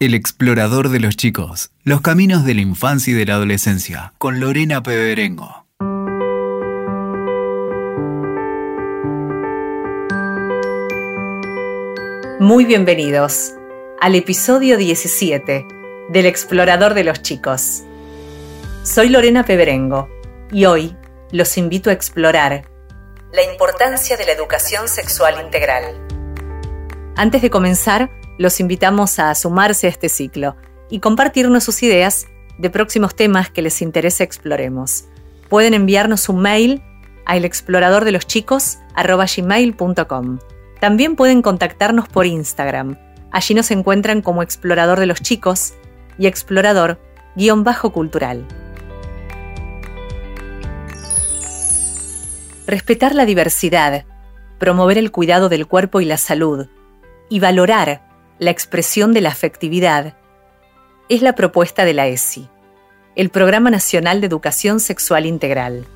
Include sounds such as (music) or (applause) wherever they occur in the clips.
El explorador de los chicos, los caminos de la infancia y de la adolescencia, con Lorena Peberengo. Muy bienvenidos al episodio 17 del explorador de los chicos. Soy Lorena Peberengo y hoy los invito a explorar la importancia de la educación sexual integral. Antes de comenzar, los invitamos a sumarse a este ciclo y compartirnos sus ideas de próximos temas que les interese exploremos. Pueden enviarnos un mail a elexploradordeloschicos.com. También pueden contactarnos por Instagram. Allí nos encuentran como Explorador de los Chicos y Explorador-Cultural. Respetar la diversidad, promover el cuidado del cuerpo y la salud y valorar la expresión de la afectividad es la propuesta de la ESI, el Programa Nacional de Educación Sexual Integral.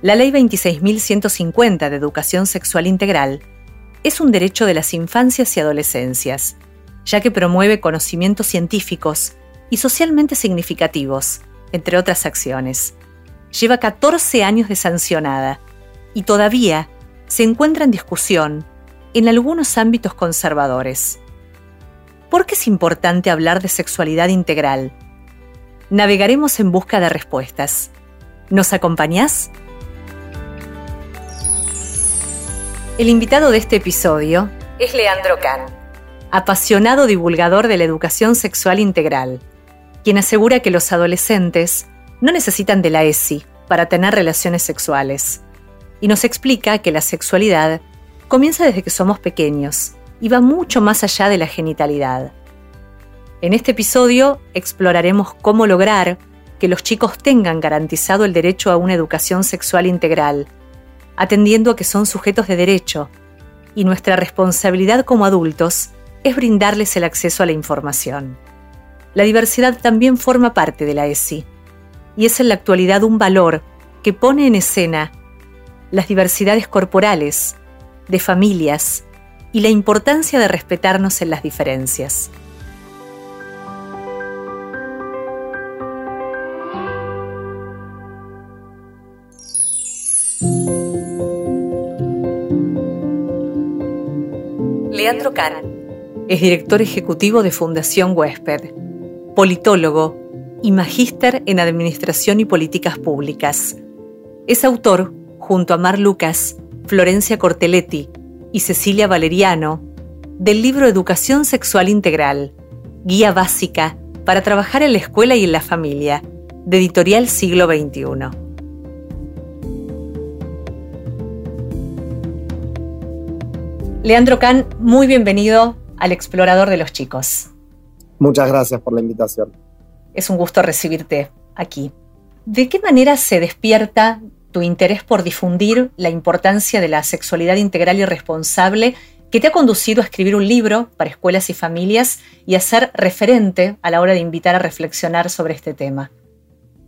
La Ley 26.150 de Educación Sexual Integral es un derecho de las infancias y adolescencias, ya que promueve conocimientos científicos y socialmente significativos, entre otras acciones lleva 14 años de sancionada y todavía se encuentra en discusión en algunos ámbitos conservadores. ¿Por qué es importante hablar de sexualidad integral? Navegaremos en busca de respuestas. ¿Nos acompañás? El invitado de este episodio es Leandro Kahn, apasionado divulgador de la educación sexual integral, quien asegura que los adolescentes no necesitan de la ESI para tener relaciones sexuales. Y nos explica que la sexualidad comienza desde que somos pequeños y va mucho más allá de la genitalidad. En este episodio exploraremos cómo lograr que los chicos tengan garantizado el derecho a una educación sexual integral, atendiendo a que son sujetos de derecho, y nuestra responsabilidad como adultos es brindarles el acceso a la información. La diversidad también forma parte de la ESI, y es en la actualidad un valor que pone en escena las diversidades corporales, de familias y la importancia de respetarnos en las diferencias. Leandro Kahn es director ejecutivo de Fundación Huésped, politólogo y magíster en Administración y Políticas Públicas. Es autor, junto a Mar Lucas, Florencia Cortelletti y Cecilia Valeriano, del libro Educación Sexual Integral, Guía Básica para trabajar en la escuela y en la familia, de Editorial Siglo XXI. Leandro Can, muy bienvenido al Explorador de los Chicos. Muchas gracias por la invitación. Es un gusto recibirte aquí. ¿De qué manera se despierta tu interés por difundir la importancia de la sexualidad integral y responsable que te ha conducido a escribir un libro para escuelas y familias y a ser referente a la hora de invitar a reflexionar sobre este tema?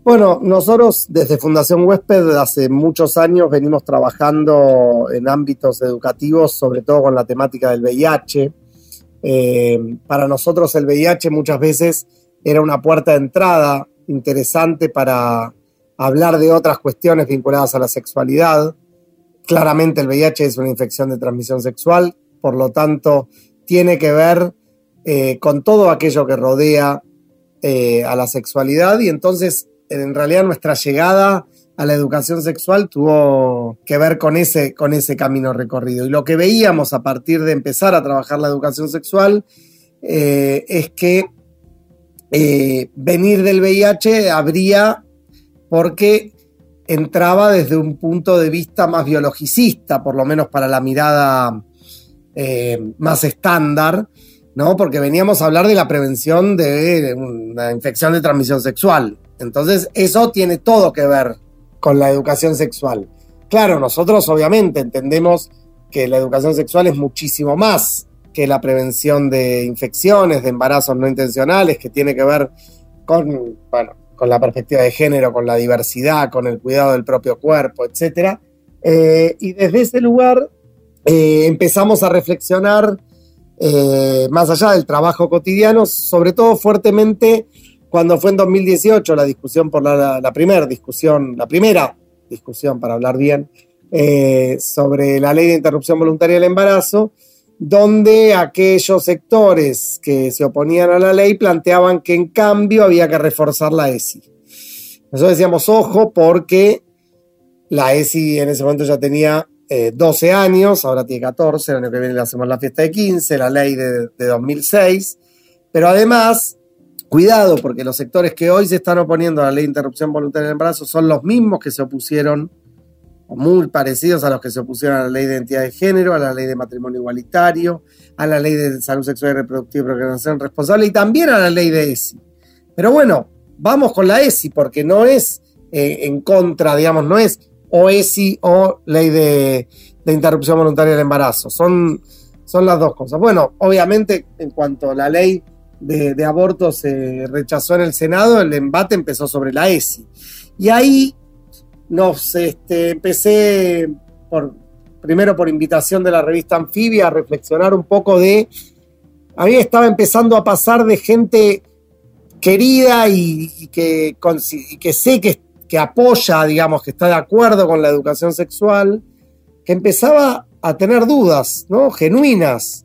Bueno, nosotros desde Fundación Huésped hace muchos años venimos trabajando en ámbitos educativos, sobre todo con la temática del VIH. Eh, para nosotros el VIH muchas veces era una puerta de entrada interesante para hablar de otras cuestiones vinculadas a la sexualidad. Claramente el VIH es una infección de transmisión sexual, por lo tanto tiene que ver eh, con todo aquello que rodea eh, a la sexualidad y entonces en realidad nuestra llegada a la educación sexual tuvo que ver con ese, con ese camino recorrido. Y lo que veíamos a partir de empezar a trabajar la educación sexual eh, es que venir del VIH habría porque entraba desde un punto de vista más biologicista, por lo menos para la mirada eh, más estándar, ¿no? Porque veníamos a hablar de la prevención de una infección de transmisión sexual. Entonces, eso tiene todo que ver con la educación sexual. Claro, nosotros obviamente entendemos que la educación sexual es muchísimo más que la prevención de infecciones, de embarazos no intencionales, que tiene que ver con, con la perspectiva de género, con la diversidad, con el cuidado del propio cuerpo, etc. Eh, y desde ese lugar eh, empezamos a reflexionar eh, más allá del trabajo cotidiano, sobre todo fuertemente cuando fue en 2018 la discusión por la, primera discusión, la primera discusión para hablar bien, sobre la ley de interrupción voluntaria del embarazo, donde aquellos sectores que se oponían a la ley planteaban que en cambio había que reforzar la ESI. Nosotros decíamos, ojo, porque la ESI en ese momento ya tenía 12 eh, años, ahora tiene 14, el año que viene le hacemos la fiesta de 15, la ley de, de 2006, pero además, cuidado, porque los sectores que hoy se están oponiendo a la ley de interrupción voluntaria del embarazo son los mismos que se opusieron muy parecidos a los que se opusieron a la ley de identidad de género, a la ley de matrimonio igualitario, a la ley de salud sexual y reproductiva y procreación responsable y también a la ley de ESI. Pero bueno, vamos con la ESI porque no es eh, en contra, digamos, no es o ESI o ley de, interrupción voluntaria del embarazo. Son, son las dos cosas. Bueno, obviamente en cuanto la ley de, de aborto se rechazó en el Senado, el embate empezó sobre la ESI. Y ahí este, empecé por, primero por invitación de la revista Anfibia a reflexionar un poco de, a mí estaba empezando a pasar de gente querida y, que, sé que, que, apoya, digamos, que está de acuerdo con la educación sexual, que empezaba a tener dudas, ¿no? Genuinas,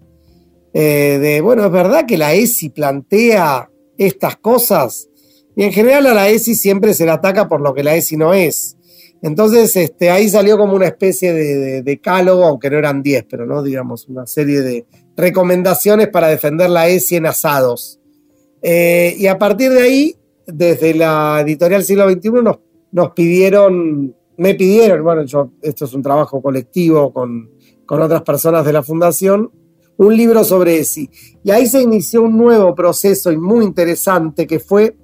eh, de, bueno, es verdad que la ESI plantea estas cosas, y en general a la ESI siempre se la ataca por lo que la ESI no es. Entonces, este, ahí salió como una especie de, decálogo, aunque no eran 10, pero no, digamos, una serie de recomendaciones para defender la ESI en asados. Eh, y a partir de ahí, desde la editorial Siglo XXI nos, nos pidieron, me pidieron, bueno, yo, esto es un trabajo colectivo con, con otras personas de la fundación, un libro sobre ESI. Y ahí se inició un nuevo proceso y muy interesante que fue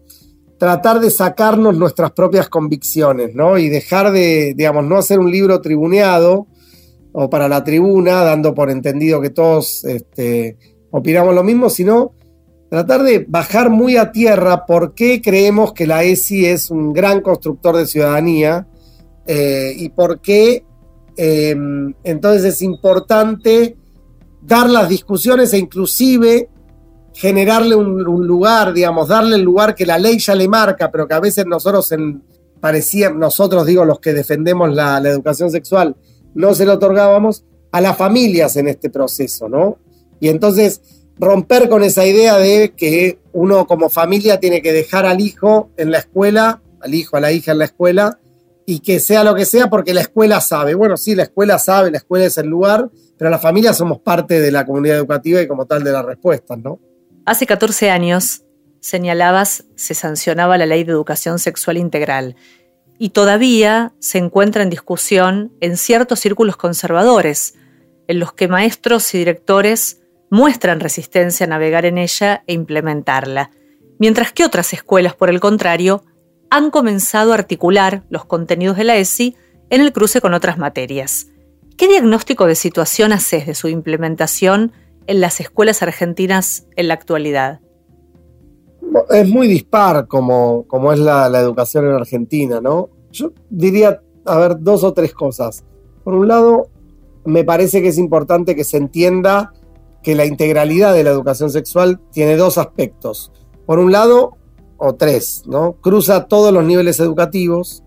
tratar de sacarnos nuestras propias convicciones, ¿no? Y dejar de, digamos, no hacer un libro tribuneado o para la tribuna, dando por entendido que todos este, opinamos lo mismo, sino tratar de bajar muy a tierra por qué creemos que la ESI es un gran constructor de ciudadanía eh, y por qué em, entonces es importante dar las discusiones e inclusive generarle un, lugar, digamos, darle el lugar que la ley ya le marca, pero que a veces nosotros en, parecía, nosotros digo los que defendemos la, educación sexual, no se lo otorgábamos a las familias en este proceso, ¿no? Y entonces romper con esa idea de que uno como familia tiene que dejar al hijo en la escuela, al hijo, a la hija en la escuela, y que sea lo que sea porque la escuela sabe. Bueno, sí, la escuela sabe, la escuela es el lugar, pero las familias somos parte de la comunidad educativa y como tal de las respuestas, ¿no? Hace 14 años, señalabas, se sancionaba la ley de educación sexual integral y todavía se encuentra en discusión en ciertos círculos conservadores, en los que maestros y directores muestran resistencia a navegar en ella e implementarla, mientras que otras escuelas, por el contrario, han comenzado a articular los contenidos de la ESI en el cruce con otras materias. ¿Qué diagnóstico de situación haces de su implementación en las escuelas argentinas en la actualidad? Es muy dispar como, como es la, educación en Argentina, ¿no? Yo diría, a ver, dos o tres cosas. Por un lado, me parece que es importante que se entienda que la integralidad de la educación sexual tiene dos aspectos. Por un lado, o tres, ¿no? Cruza todos los niveles educativos,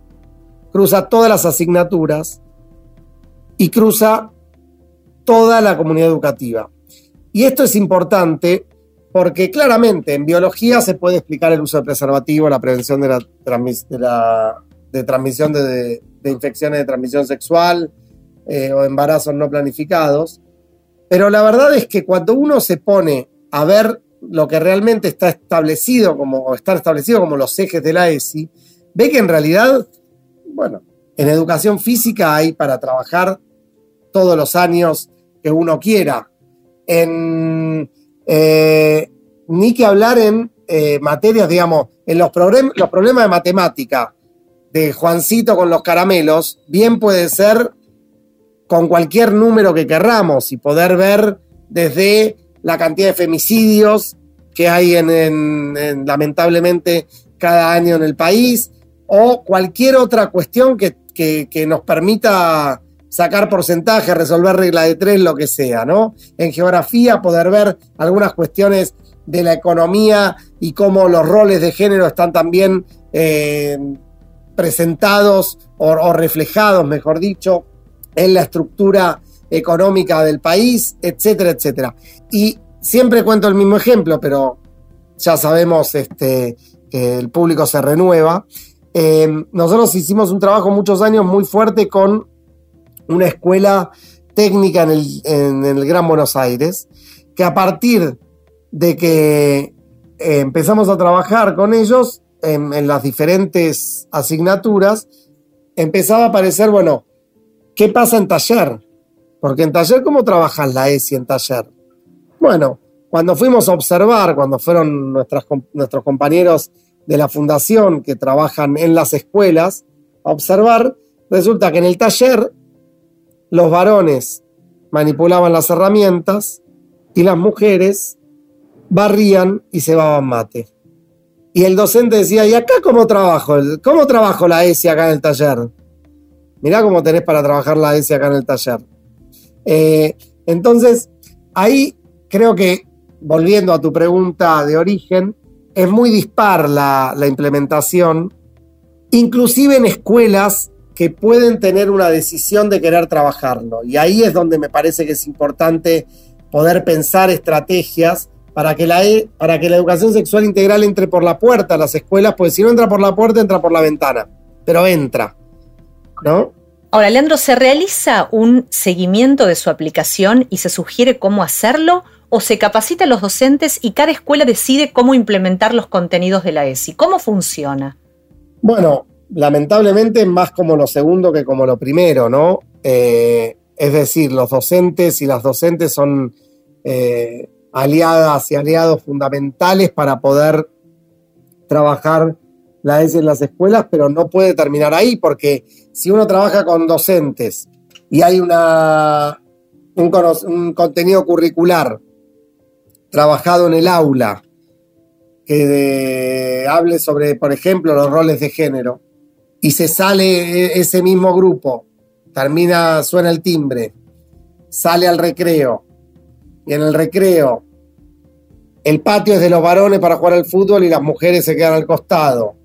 cruza todas las asignaturas y cruza toda la comunidad educativa. Y esto es importante porque claramente en biología se puede explicar el uso de preservativo, la prevención de, la, de, transmisión de, infecciones de transmisión sexual eh, o embarazos no planificados. Pero la verdad es que cuando uno se pone a ver lo que realmente está establecido como, o están como los ejes de la ESI, ve que en realidad, bueno, en educación física hay para trabajar todos los años que uno quiera en, eh, ni que hablar en eh, materias, digamos, en los, los problemas de matemática de Juancito con los caramelos, bien puede ser con cualquier número que querramos y poder ver desde la cantidad de femicidios que hay en, lamentablemente cada año en el país o cualquier otra cuestión que, que nos permita sacar porcentaje, resolver regla de tres, lo que sea, ¿no? En geografía poder ver algunas cuestiones de la economía y cómo los roles de género están también eh, presentados o, reflejados, mejor dicho, en la estructura económica del país, etcétera, etcétera. Y siempre cuento el mismo ejemplo, pero ya sabemos este, que el público se renueva. Eh, nosotros hicimos un trabajo muchos años muy fuerte con una escuela técnica en el, Gran Buenos Aires, que a partir de que eh, empezamos a trabajar con ellos en, las diferentes asignaturas, empezaba a aparecer, bueno, ¿qué pasa en taller? Porque en taller, ¿cómo trabajas la ESI en taller? Bueno, cuando fuimos a observar, cuando fueron nuestros compañeros de la fundación que trabajan en las escuelas, a observar, resulta que en el taller los varones manipulaban las herramientas y las mujeres barrían y cebaban mate. Y el docente decía, ¿y acá cómo trabajo? ¿Cómo trabajo la ESI acá en el taller? Mirá cómo tenés para trabajar la ESI acá en el taller. Eh, entonces, ahí creo que, volviendo a tu pregunta de origen, es muy dispar la, la implementación, inclusive en escuelas que pueden tener una decisión de querer trabajarlo. Y ahí es donde me parece que es importante poder pensar estrategias para que la, e, para que la educación sexual integral entre por la puerta a las escuelas, porque si no entra por la puerta, entra por la ventana, pero entra, ¿no? Ahora, Leandro, ¿se realiza un seguimiento de su aplicación y se sugiere cómo hacerlo? ¿O se capacita a los docentes y cada escuela decide cómo implementar los contenidos de la ESI? ¿Cómo funciona? Bueno, lamentablemente más como lo segundo que como lo primero, ¿no? Eh, es decir, los docentes y las docentes son eh, aliadas y aliados fundamentales para poder trabajar la ESI en las escuelas, pero no puede terminar ahí, porque si uno trabaja con docentes y hay una, un, contenido curricular trabajado en el aula que hable sobre, por ejemplo, los roles de género, y se sale e, ese mismo grupo, termina, suena el timbre, sale al recreo, y en el recreo el patio es de los varones para jugar al fútbol y las mujeres se quedan al costado.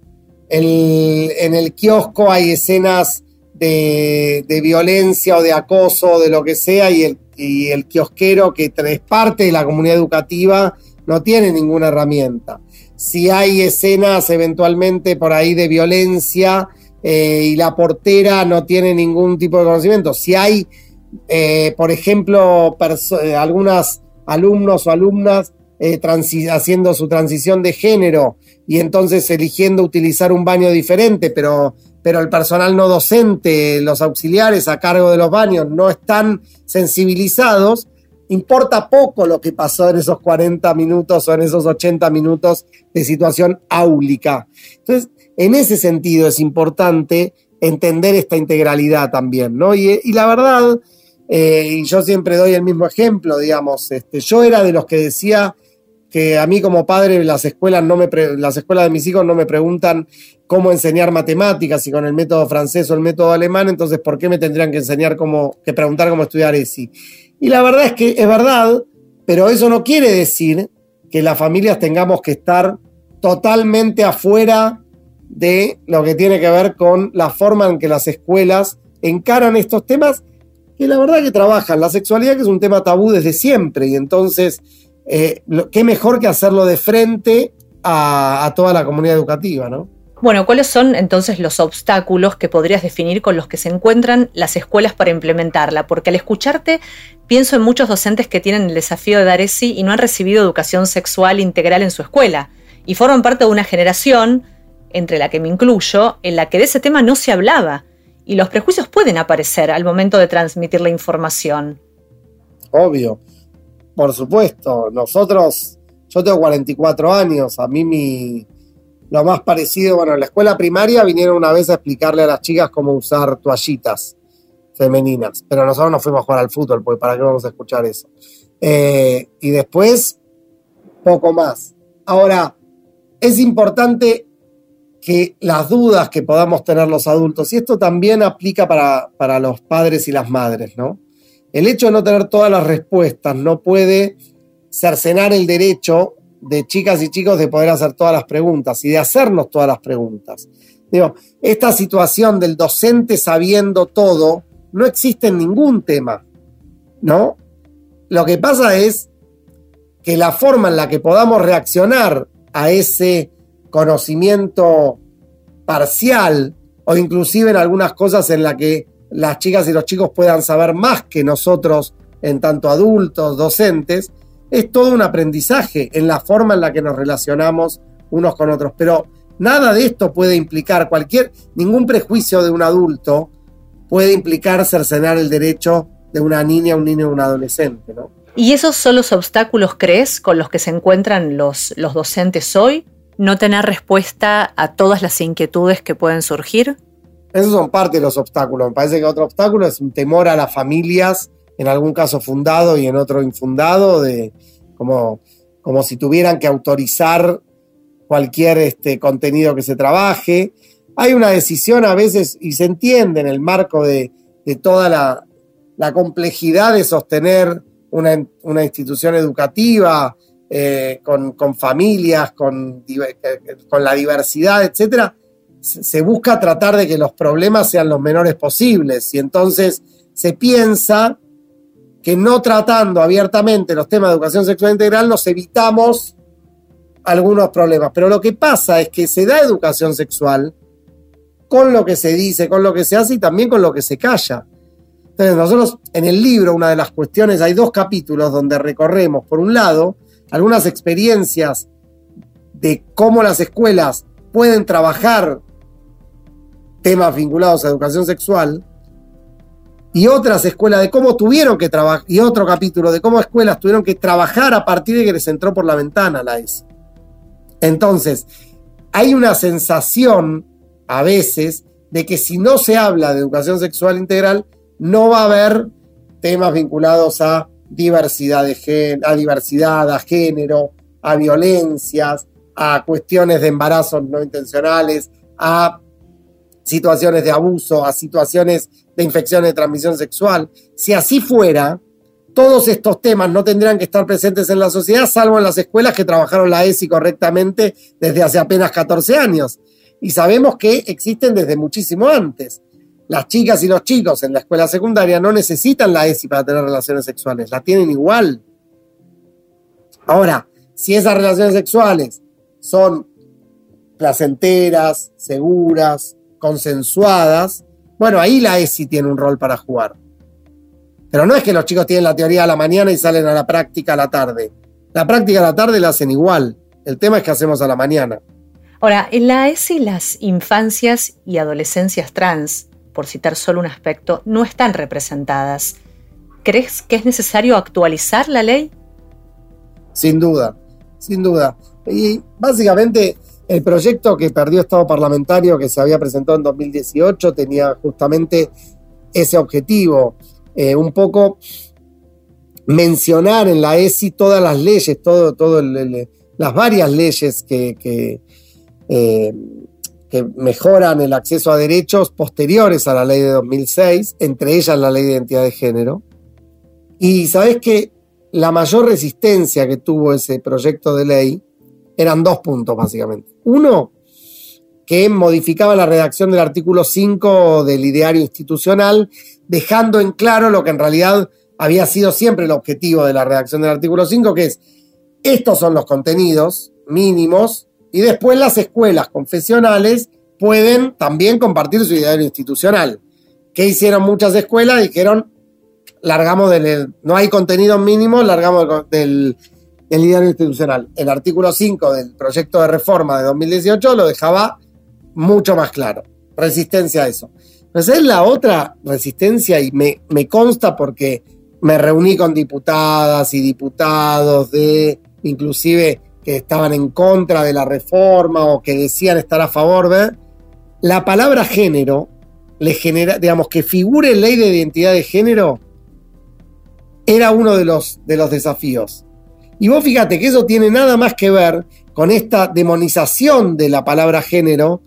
en el kiosco hay escenas de, violencia o de acoso o de lo que sea y el, y el kiosquero que es parte de la comunidad educativa no tiene ninguna herramienta. Si hay escenas eventualmente por ahí de violencia, eh, y la portera no tiene ningún tipo de conocimiento. Si hay, eh, por ejemplo, eh, algunas alumnos o alumnas haciendo su transición de género y entonces eligiendo utilizar un baño diferente, pero, pero el personal no docente, los auxiliares a cargo de los baños no están sensibilizados, importa poco lo que pasó en esos 40 minutos o en esos 80 minutos de situación áulica. Entonces, en ese sentido es importante entender esta integralidad también, ¿no? Y, la verdad, eh, y yo siempre doy el mismo ejemplo, digamos, este, yo era de los que decía que a mí como padre las escuelas, no me las escuelas de mis hijos no me preguntan cómo enseñar matemáticas, si con el método francés o el método alemán, entonces ¿por qué me tendrían que enseñar cómo, que preguntar cómo estudiar ESI? Y la verdad es que es verdad, pero eso no quiere decir que las familias tengamos que estar totalmente afuera de lo que tiene que ver con la forma en que las escuelas encaran estos temas que la verdad que trabajan. La sexualidad que es un tema tabú desde siempre y entonces, eh, qué mejor que hacerlo de frente a, a toda la comunidad educativa, ¿no? Bueno, ¿cuáles son entonces los obstáculos que podrías definir con los que se encuentran las escuelas para implementarla? Porque al escucharte pienso en muchos docentes que tienen el desafío de dar ESI y no han recibido educación sexual integral en su escuela y forman parte de una generación entre la que me incluyo, en la que de ese tema no se hablaba y los prejuicios pueden aparecer al momento de transmitir la información. Obvio, por supuesto. Nosotros, yo tengo 44 años, a mí mi, lo más parecido, bueno, en la escuela primaria vinieron una vez a explicarle a las chicas cómo usar toallitas femeninas, pero nosotros no fuimos a jugar al fútbol, porque para qué vamos a escuchar eso. Eh, y después, poco más. Ahora, es importante que las dudas que podamos tener los adultos, y esto también aplica para, para los padres y las madres, ¿no? El hecho de no tener todas las respuestas no puede cercenar el derecho de chicas y chicos de poder hacer todas las preguntas y de hacernos todas las preguntas. Digo, esta situación del docente sabiendo todo no existe en ningún tema, ¿no? Lo que pasa es que la forma en la que podamos reaccionar a ese conocimiento parcial o inclusive en algunas cosas en la que las chicas y los chicos puedan saber más que nosotros en tanto adultos, docentes, es todo un aprendizaje en la forma en la que nos relacionamos unos con otros. Pero nada de esto puede implicar cualquier, ningún prejuicio de un adulto puede implicar cercenar el derecho de una niña, un niño o un adolescente, ¿no? ¿Y esos son los obstáculos, crees, con los que se encuentran los, los docentes hoy? ¿No tener respuesta a todas las inquietudes que pueden surgir? Esos son parte de los obstáculos. Me parece que otro obstáculo es un temor a las familias en algún caso fundado y en otro infundado, de, como, como si tuvieran que autorizar cualquier este, contenido que se trabaje. Hay una decisión a veces, y se entiende en el marco de, toda la, complejidad de sostener una, institución educativa eh, con, familias, con, con la diversidad, etcétera, se busca tratar de que los problemas sean los menores posibles y entonces se piensa que no tratando abiertamente los temas de educación sexual integral nos evitamos algunos problemas. Pero lo que pasa es que se da educación sexual con lo que se dice, con lo que se hace y también con lo que se calla. Entonces nosotros en el libro, una de las cuestiones, hay dos capítulos donde recorremos, por un lado, algunas experiencias de cómo las escuelas pueden trabajar temas vinculados a educación sexual, y otras escuelas de cómo tuvieron que trabajar, y otro capítulo de cómo escuelas tuvieron que trabajar a partir de que les entró por la ventana la ESI. Entonces, hay una sensación a veces de que si no se habla de educación sexual integral, no va a haber temas vinculados a diversidad, de a diversidad, a género, a violencias, a cuestiones de embarazos no intencionales, a situaciones de abuso, a situaciones de infección de transmisión sexual. Si así fuera, todos estos temas no tendrían que estar presentes en la sociedad, salvo en las escuelas que trabajaron la ESI correctamente desde hace apenas 14 años. Y sabemos que existen desde muchísimo antes. Las chicas y los chicos en la escuela secundaria no necesitan la ESI para tener relaciones sexuales, la tienen igual. Ahora, si esas relaciones sexuales son placenteras, seguras, consensuadas, bueno, ahí la ESI tiene un rol para jugar. Pero no es que los chicos tienen la teoría a la mañana y salen a la práctica a la tarde. La práctica a la tarde la hacen igual. El tema es que hacemos a la mañana. Ahora, en la ESI las infancias y adolescencias trans, por citar solo un aspecto, no están representadas. ¿Crees que es necesario actualizar la ley? Sin duda, sin duda. Y básicamente el proyecto que perdió Estado parlamentario, que se había presentado en 2018, tenía justamente ese objetivo, eh, un poco mencionar en la ESI todas las leyes, todo, las varias leyes que, que, eh, que, mejoran el acceso a derechos posteriores a la ley de 2006, entre ellas la ley de identidad de género. Y sabes que la mayor resistencia que tuvo ese proyecto de ley eran dos puntos básicamente. Uno, que modificaba la redacción del artículo 5 del ideario institucional, dejando en claro lo que en realidad había sido siempre el objetivo de la redacción del artículo 5, que es, estos son los contenidos mínimos y después las escuelas confesionales pueden también compartir su ideario institucional. ¿Qué hicieron muchas escuelas? Dijeron, largamos del, no hay contenidos mínimos, largamos del, el líder institucional. El artículo 5 del proyecto de reforma de 2018 lo dejaba mucho más claro. Resistencia a eso. Pero es la otra resistencia y me consta porque me reuní con diputadas y diputados de, inclusive, que estaban en contra de la reforma o que decían estar a favor de, la palabra género le genera, digamos, que figure ley de identidad de género, era uno de los, de los desafíos. Y vos fíjate que eso tiene nada más que ver con esta demonización de la palabra género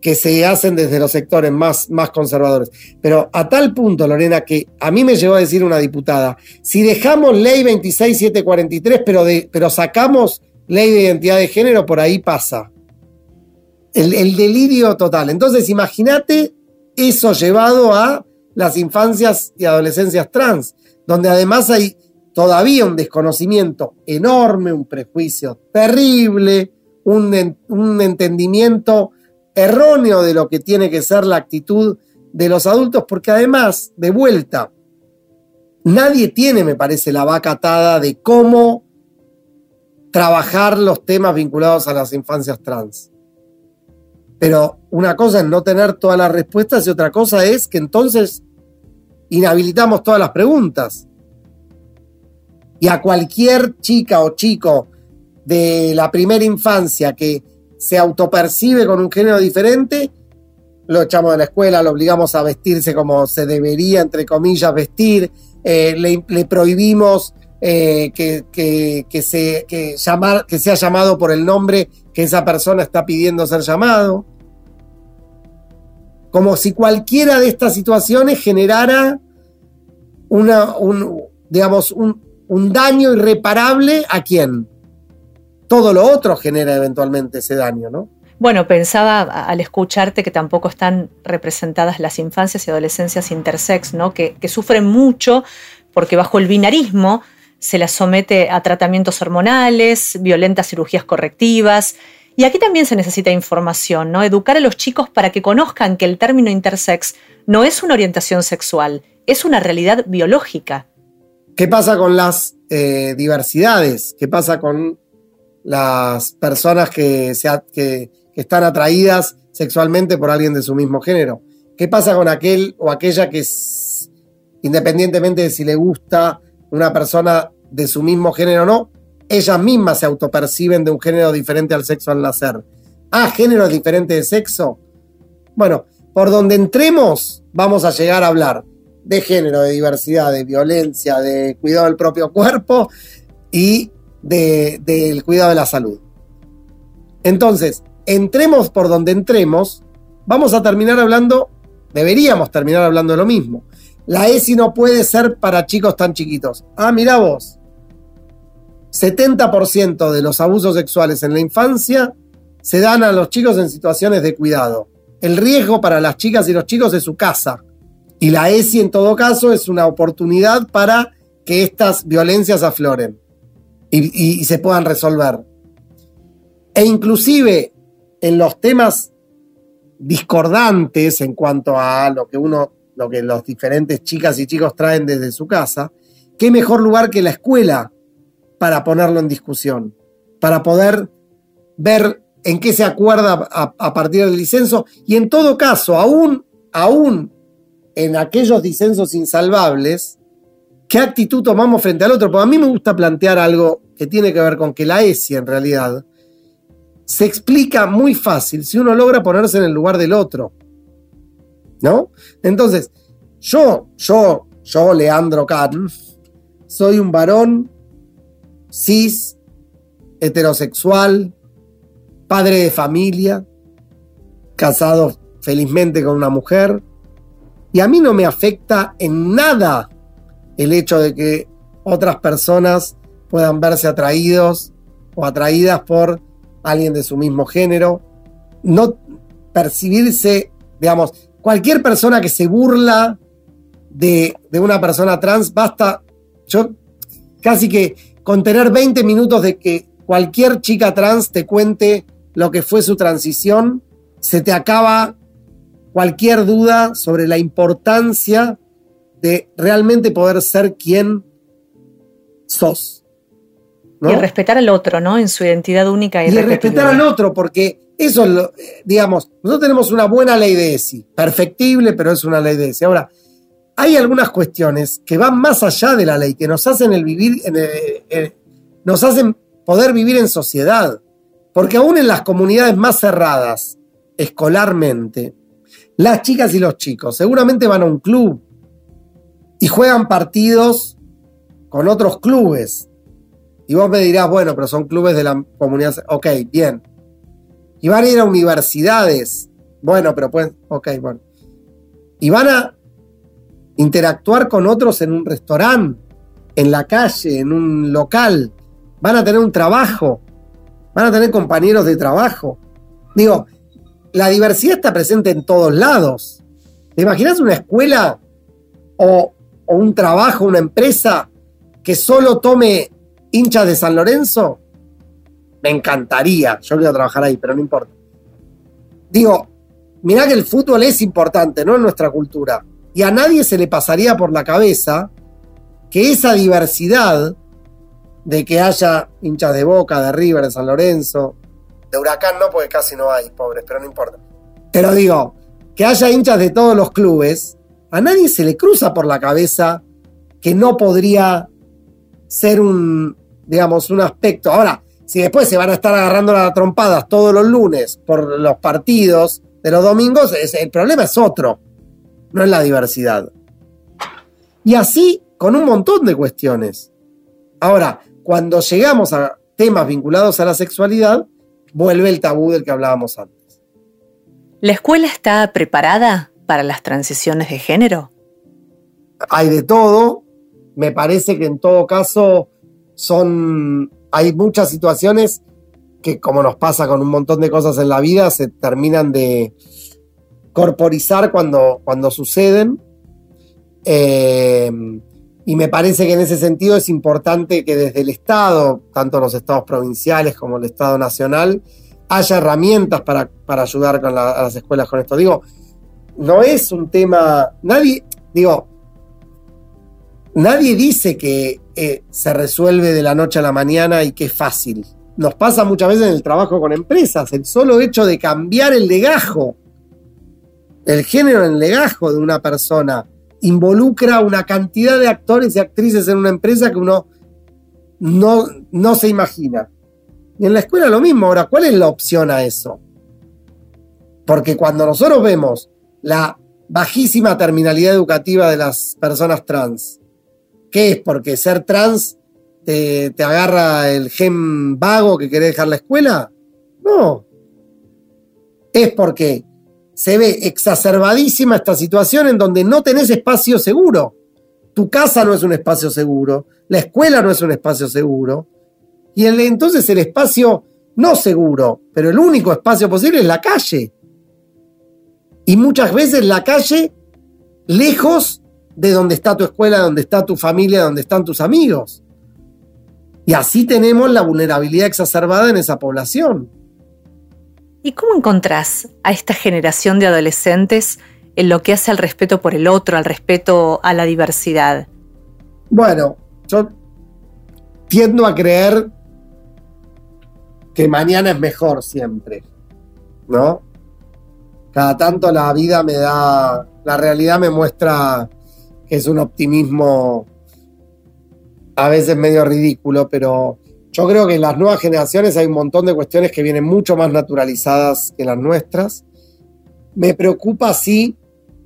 que se hacen desde los sectores más, más conservadores. Pero a tal punto, Lorena, que a mí me llegó a decir una diputada, si dejamos ley 26743, pero, pero sacamos ley de identidad de género, por ahí pasa. El, el delirio total. Entonces, imagínate eso llevado a las infancias y adolescencias trans, donde además hay todavía un desconocimiento enorme, un prejuicio terrible, un, un entendimiento erróneo de lo que tiene que ser la actitud de los adultos, porque además, de vuelta, nadie tiene, me parece, la vaca atada de cómo trabajar los temas vinculados a las infancias trans. Pero una cosa es no tener todas las respuestas y otra cosa es que entonces inhabilitamos todas las preguntas. Y a cualquier chica o chico de la primera infancia que se autopercibe con un género diferente, lo echamos de la escuela, lo obligamos a vestirse como se debería, entre comillas, vestir, eh, le, prohibimos eh, que, se, que, llamar, que sea llamado por el nombre que esa persona está pidiendo ser llamado. Como si cualquiera de estas situaciones generara una, un, digamos, un, un daño irreparable a quién? todo lo otro genera eventualmente ese daño, ¿no? Bueno, pensaba al escucharte que tampoco están representadas las infancias y adolescencias intersex, ¿no? Que, sufren mucho porque bajo el binarismo se las somete a tratamientos hormonales, violentas cirugías correctivas. Y aquí también se necesita información, ¿no? Educar a los chicos para que conozcan que el término intersex no es una orientación sexual, es una realidad biológica. ¿Qué pasa con las eh, diversidades? ¿Qué pasa con las personas que, que, están atraídas sexualmente por alguien de su mismo género. ¿Qué pasa con aquel o aquella que, independientemente de si le gusta una persona de su mismo género o no, ellas mismas se autoperciben de un género diferente al sexo al nacer? Ah, género diferente de sexo. Bueno, por donde entremos, vamos a llegar a hablar de género, de diversidad, de violencia, de cuidado del propio cuerpo y del cuidado de la salud. Entonces, entremos por donde entremos, vamos a terminar hablando, deberíamos terminar hablando de lo mismo. La ESI no puede ser para chicos tan chiquitos. Ah, mira vos. 70% de los abusos sexuales en la infancia se dan a los chicos en situaciones de cuidado. El riesgo para las chicas y los chicos es su casa. Y la ESI en todo caso es una oportunidad para que estas violencias afloren y, se puedan resolver. E inclusive en los temas discordantes en cuanto a lo que uno, lo que los diferentes chicas y chicos traen desde su casa, qué mejor lugar que la escuela para ponerlo en discusión, para poder ver en qué se acuerda a, partir del disenso y en todo caso, aún, aún en aquellos disensos insalvables, qué actitud tomamos frente al otro. Porque a mí me gusta plantear algo que tiene que ver con que la ESI en realidad se explica muy fácil si uno logra ponerse en el lugar del otro. ¿No? Entonces, yo, yo, yo, Leandro Kahn, soy un varón cis, heterosexual, padre de familia, casado felizmente con una mujer, y a mí no me afecta en nada el hecho de que otras personas puedan verse atraídos o atraídas por alguien de su mismo género, no percibirse, digamos, cualquier persona que se burla de, una persona trans, basta, yo casi que con tener 20 minutos de que cualquier chica trans te cuente lo que fue su transición, se te acaba cualquier duda sobre la importancia de realmente poder ser quien sos. Y respetar al otro, ¿no? En su identidad única y, y respetar al otro, porque eso es lo, digamos, nosotros tenemos una buena ley de ESI, perfectible, pero es una ley de ESI. Ahora, hay algunas cuestiones que van más allá de la ley, que nos hacen el vivir, nos hacen poder vivir en sociedad. Porque aún en las comunidades más cerradas, escolarmente, las chicas y los chicos seguramente van a un club, y juegan partidos con otros clubes. Y vos me dirás, bueno, pero son clubes de la comunidad. Ok, bien. Y van a ir a universidades Bueno, pero pues, ok, bueno. Y van a interactuar con otros en un restaurante, en la calle, en un local. Van a tener un trabajo. Van a tener compañeros de trabajo. Digo, la diversidad está presente en todos lados. ¿Te imaginas una escuela o, o un trabajo, una empresa que solo tome hinchas de San Lorenzo? Me encantaría. Yo quiero trabajar ahí, pero no importa. Digo, mirá que el fútbol es importante, ¿no? En nuestra cultura. Y a nadie se le pasaría por la cabeza que esa diversidad de que haya hinchas de Boca, de River, de San Lorenzo, de Huracán no, porque casi no hay, pobres, pero no importa. Pero digo, que haya hinchas de todos los clubes, a nadie se le cruza por la cabeza que no podría ser un, digamos, un aspecto. Ahora, si después se van a estar agarrando las trompadas todos los lunes por los partidos de los domingos, el problema es otro, no es la diversidad. Y así con un montón de cuestiones. Ahora, cuando llegamos a temas vinculados a la sexualidad, vuelve el tabú del que hablábamos antes. ¿La escuela está preparada para las transiciones de género? Hay de todo. Me parece que en todo caso son. Hay muchas situaciones que, como nos pasa con un montón de cosas en la vida, se terminan de corporizar cuando, cuando suceden. Eh, y me parece que en ese sentido es importante que desde el Estado, tanto los estados provinciales como el Estado nacional, haya herramientas para, para ayudar a las escuelas con esto. Digo, no es un tema, nadie, digo, nadie dice que eh, se resuelve de la noche a la mañana y que es fácil. Nos pasa muchas veces en el trabajo con empresas, el solo hecho de cambiar el legajo, el género en el legajo de una persona, involucra una cantidad de actores y actrices en una empresa que uno no, no se imagina. Y en la escuela lo mismo. Ahora, ¿cuál es la opción a eso? Porque cuando nosotros vemos la bajísima terminalidad educativa de las personas trans, ¿qué es? Porque ser trans te, te agarra el gen vago que quiere dejar la escuela? No. Es porque se ve exacerbadísima esta situación en donde no tenés espacio seguro. Tu casa no es un espacio seguro, la escuela no es un espacio seguro, y entonces el espacio no seguro, pero el único espacio posible es la calle. Y muchas veces la calle lejos de donde está tu escuela, donde está tu familia, donde están tus amigos. Y así tenemos la vulnerabilidad exacerbada en esa población. ¿Y cómo encontrás a esta generación de adolescentes en lo que hace al respeto por el otro, al respeto a la diversidad? Bueno, yo tiendo a creer que mañana es mejor siempre, ¿no? Cada tanto la vida me da, la realidad me muestra es un optimismo a veces medio ridículo, pero yo creo que en las nuevas generaciones hay un montón de cuestiones que vienen mucho más naturalizadas que las nuestras. Me preocupa, sí,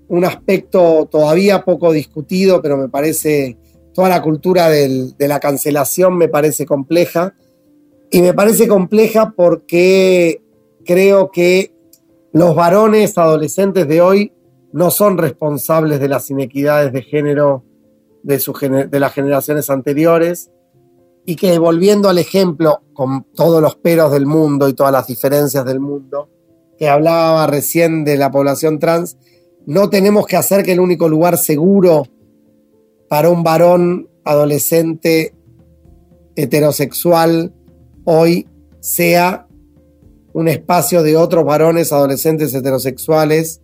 un aspecto todavía poco discutido, pero me parece, toda la cultura de la cancelación me parece compleja. Y me parece compleja porque creo que los varones adolescentes de hoy no son responsables de las inequidades de género de, las generaciones anteriores y que volviendo al ejemplo, con todos los peros del mundo y todas las diferencias del mundo, que hablaba recién de la población trans, no tenemos que hacer que el único lugar seguro para un varón adolescente heterosexual hoy sea un espacio de otros varones adolescentes heterosexuales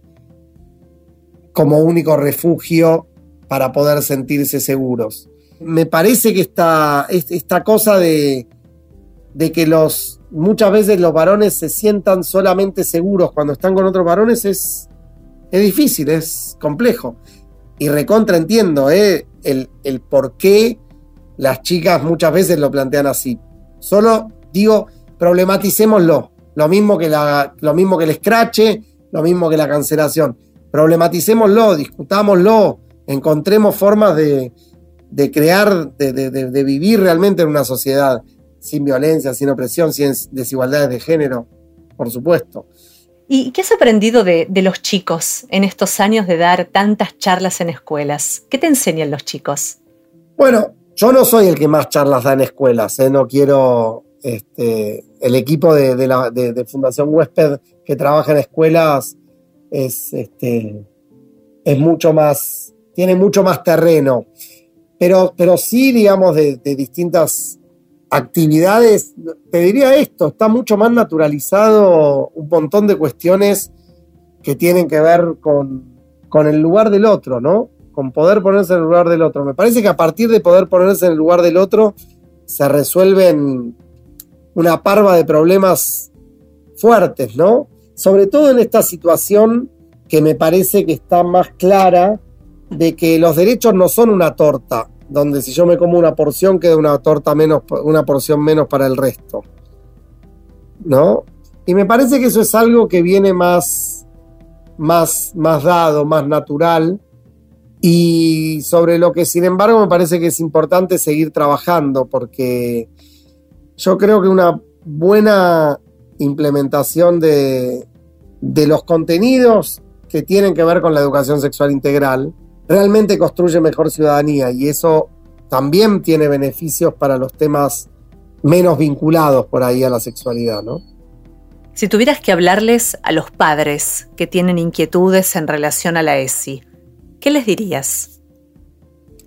como único refugio para poder sentirse seguros me parece que esta, esta cosa de, de que los, muchas veces los varones se sientan solamente seguros cuando están con otros varones es, es difícil, es complejo. Y recontra entiendo ¿eh? el, el por qué las chicas muchas veces lo plantean así. Solo digo, problematicémoslo. Lo mismo que, la, lo mismo que el escrache, lo mismo que la cancelación. Problematicémoslo, discutámoslo, encontremos formas de, de crear, de, vivir realmente en una sociedad sin violencia, sin opresión, sin desigualdades de género, por supuesto. ¿Y qué has aprendido de, los chicos en estos años de dar tantas charlas en escuelas? ¿Qué te enseñan los chicos? Bueno, yo no soy el que más charlas da en escuelas, ¿eh? no quiero este, el equipo de, la, Fundación Huésped que trabaja en escuelas es, este, es mucho más, tiene mucho más terreno. Pero, pero sí, digamos, de, distintas actividades, te diría esto, está mucho más naturalizado un montón de cuestiones que tienen que ver con, con el lugar del otro, ¿no? Con poder ponerse en el lugar del otro. Me parece que a partir de poder ponerse en el lugar del otro se resuelven una parva de problemas fuertes, ¿no? Sobre todo en esta situación que me parece que está más clara de que los derechos no son una torta, donde si yo me como una porción queda una torta menos, una porción menos para el resto. ¿No? Y me parece que eso es algo que viene más, más, más dado, más natural, y sobre lo que sin embargo me parece que es importante seguir trabajando, porque yo creo que una buena implementación de, los contenidos que tienen que ver con la educación sexual integral realmente construye mejor ciudadanía y eso también tiene beneficios para los temas menos vinculados por ahí a la sexualidad, ¿no? Si tuvieras que hablarles a los padres que tienen inquietudes en relación a la ESI, ¿qué les dirías?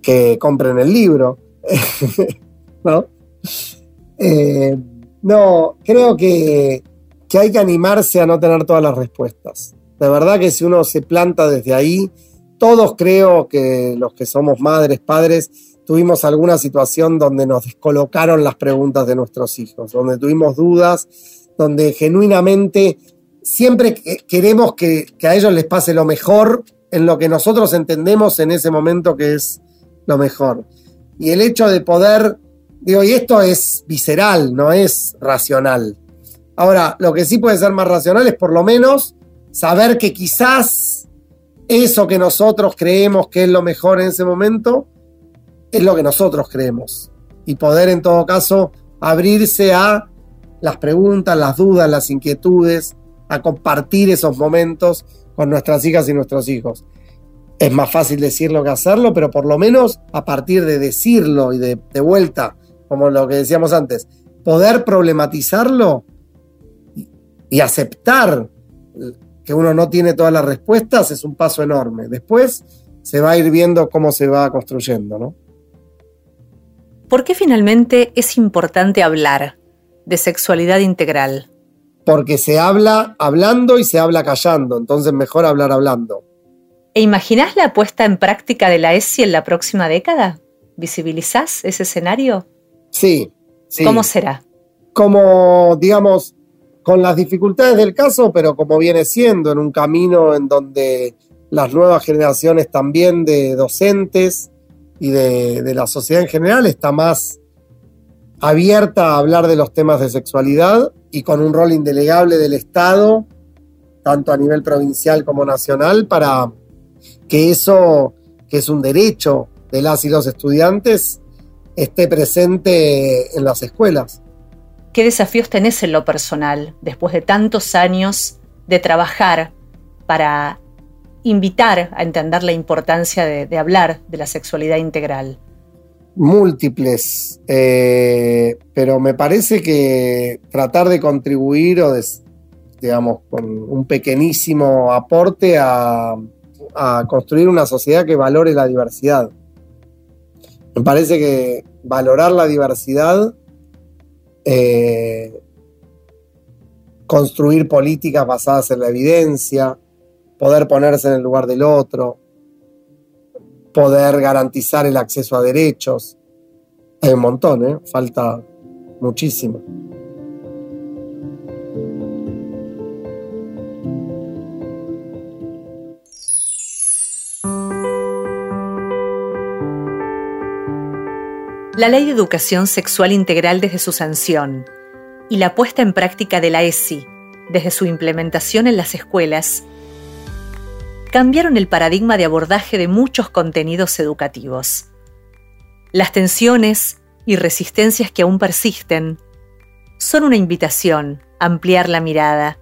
Que compren el libro, (laughs) ¿no? Eh, no, creo que, hay que animarse a no tener todas las respuestas. De verdad que si uno se planta desde ahí, todos creo que los que somos madres, padres, tuvimos alguna situación donde nos descolocaron las preguntas de nuestros hijos, donde tuvimos dudas, donde genuinamente siempre queremos que, que, a ellos les pase lo mejor en lo que nosotros entendemos en ese momento que es lo mejor. Y el hecho de poder Digo, y esto es visceral, no es racional. Ahora, lo que sí puede ser más racional es por lo menos saber que quizás eso que nosotros creemos que es lo mejor en ese momento es lo que nosotros creemos. Y poder en todo caso abrirse a las preguntas, las dudas, las inquietudes, a compartir esos momentos con nuestras hijas y nuestros hijos. Es más fácil decirlo que hacerlo, pero por lo menos a partir de decirlo y de, vuelta como lo que decíamos antes, poder problematizarlo y, aceptar que uno no tiene todas las respuestas es un paso enorme. Después se va a ir viendo cómo se va construyendo, ¿no? ¿Por qué finalmente es importante hablar de sexualidad integral? Porque se habla hablando y se habla callando, entonces mejor hablar hablando. ¿E imaginás la puesta en práctica de la ESI en la próxima década? ¿Visibilizás ese escenario? Sí, ¿Cómo será? Como, digamos, con las dificultades del caso, pero como viene siendo, en un camino en donde las nuevas generaciones también de docentes y de, la sociedad en general está más abierta a hablar de los temas de sexualidad y con un rol indelegable del Estado, tanto a nivel provincial como nacional, para que eso, que es un derecho de las y los estudiantes, esté presente en las escuelas. ¿Qué desafíos tenés en lo personal después de tantos años de trabajar para invitar a entender la importancia de, hablar de la sexualidad integral? Múltiples, eh, pero me parece que tratar de contribuir o digamos, con un pequeñísimo aporte a construir una sociedad que valore la diversidad me parece que valorar la diversidad, eh, construir políticas basadas en la evidencia, poder ponerse en el lugar del otro, poder garantizar el acceso a derechos. Hay un montón, ¿eh? falta muchísimo. La Ley de Educación Sexual Integral desde su sanción y la puesta en práctica de la ESI desde su implementación en las escuelas cambiaron el paradigma de abordaje de muchos contenidos educativos. Las tensiones y resistencias que aún persisten son una invitación a ampliar la mirada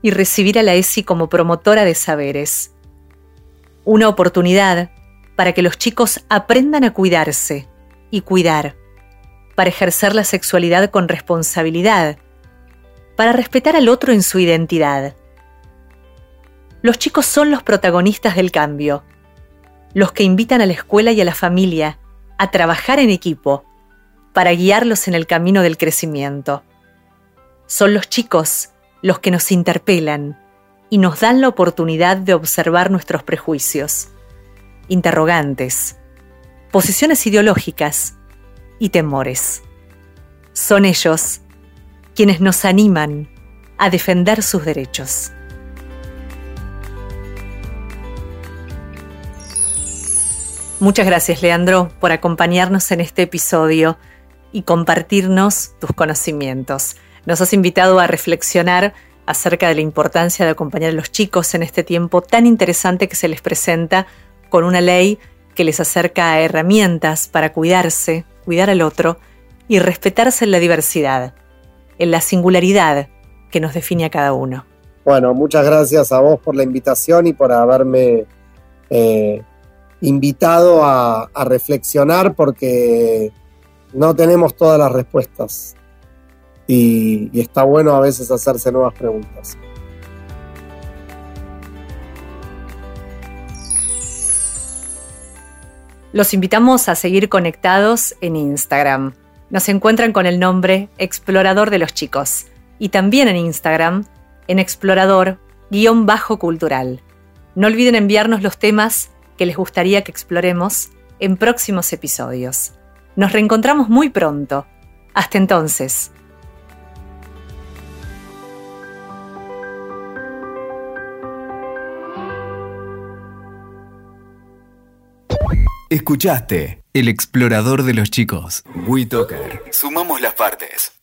y recibir a la ESI como promotora de saberes. Una oportunidad para que los chicos aprendan a cuidarse y cuidar, para ejercer la sexualidad con responsabilidad, para respetar al otro en su identidad. Los chicos son los protagonistas del cambio, los que invitan a la escuela y a la familia a trabajar en equipo para guiarlos en el camino del crecimiento. Son los chicos los que nos interpelan y nos dan la oportunidad de observar nuestros prejuicios, interrogantes, posiciones ideológicas y temores. Son ellos quienes nos animan a defender sus derechos. Muchas gracias, Leandro, por acompañarnos en este episodio y compartirnos tus conocimientos. Nos has invitado a reflexionar acerca de la importancia de acompañar a los chicos en este tiempo tan interesante que se les presenta con una ley que les acerca a herramientas para cuidarse, cuidar al otro y respetarse en la diversidad, en la singularidad que nos define a cada uno. Bueno, muchas gracias a vos por la invitación y por haberme eh, invitado a reflexionar porque no tenemos todas las respuestas y, está bueno a veces hacerse nuevas preguntas. Los invitamos a seguir conectados en Instagram. Nos encuentran con el nombre Explorador de los Chicos y también en Instagram en Explorador-Cultural. No olviden enviarnos los temas que les gustaría que exploremos en próximos episodios. Nos reencontramos muy pronto. Hasta entonces. Escuchaste El explorador de los chicos. WeToker. Sumamos las partes.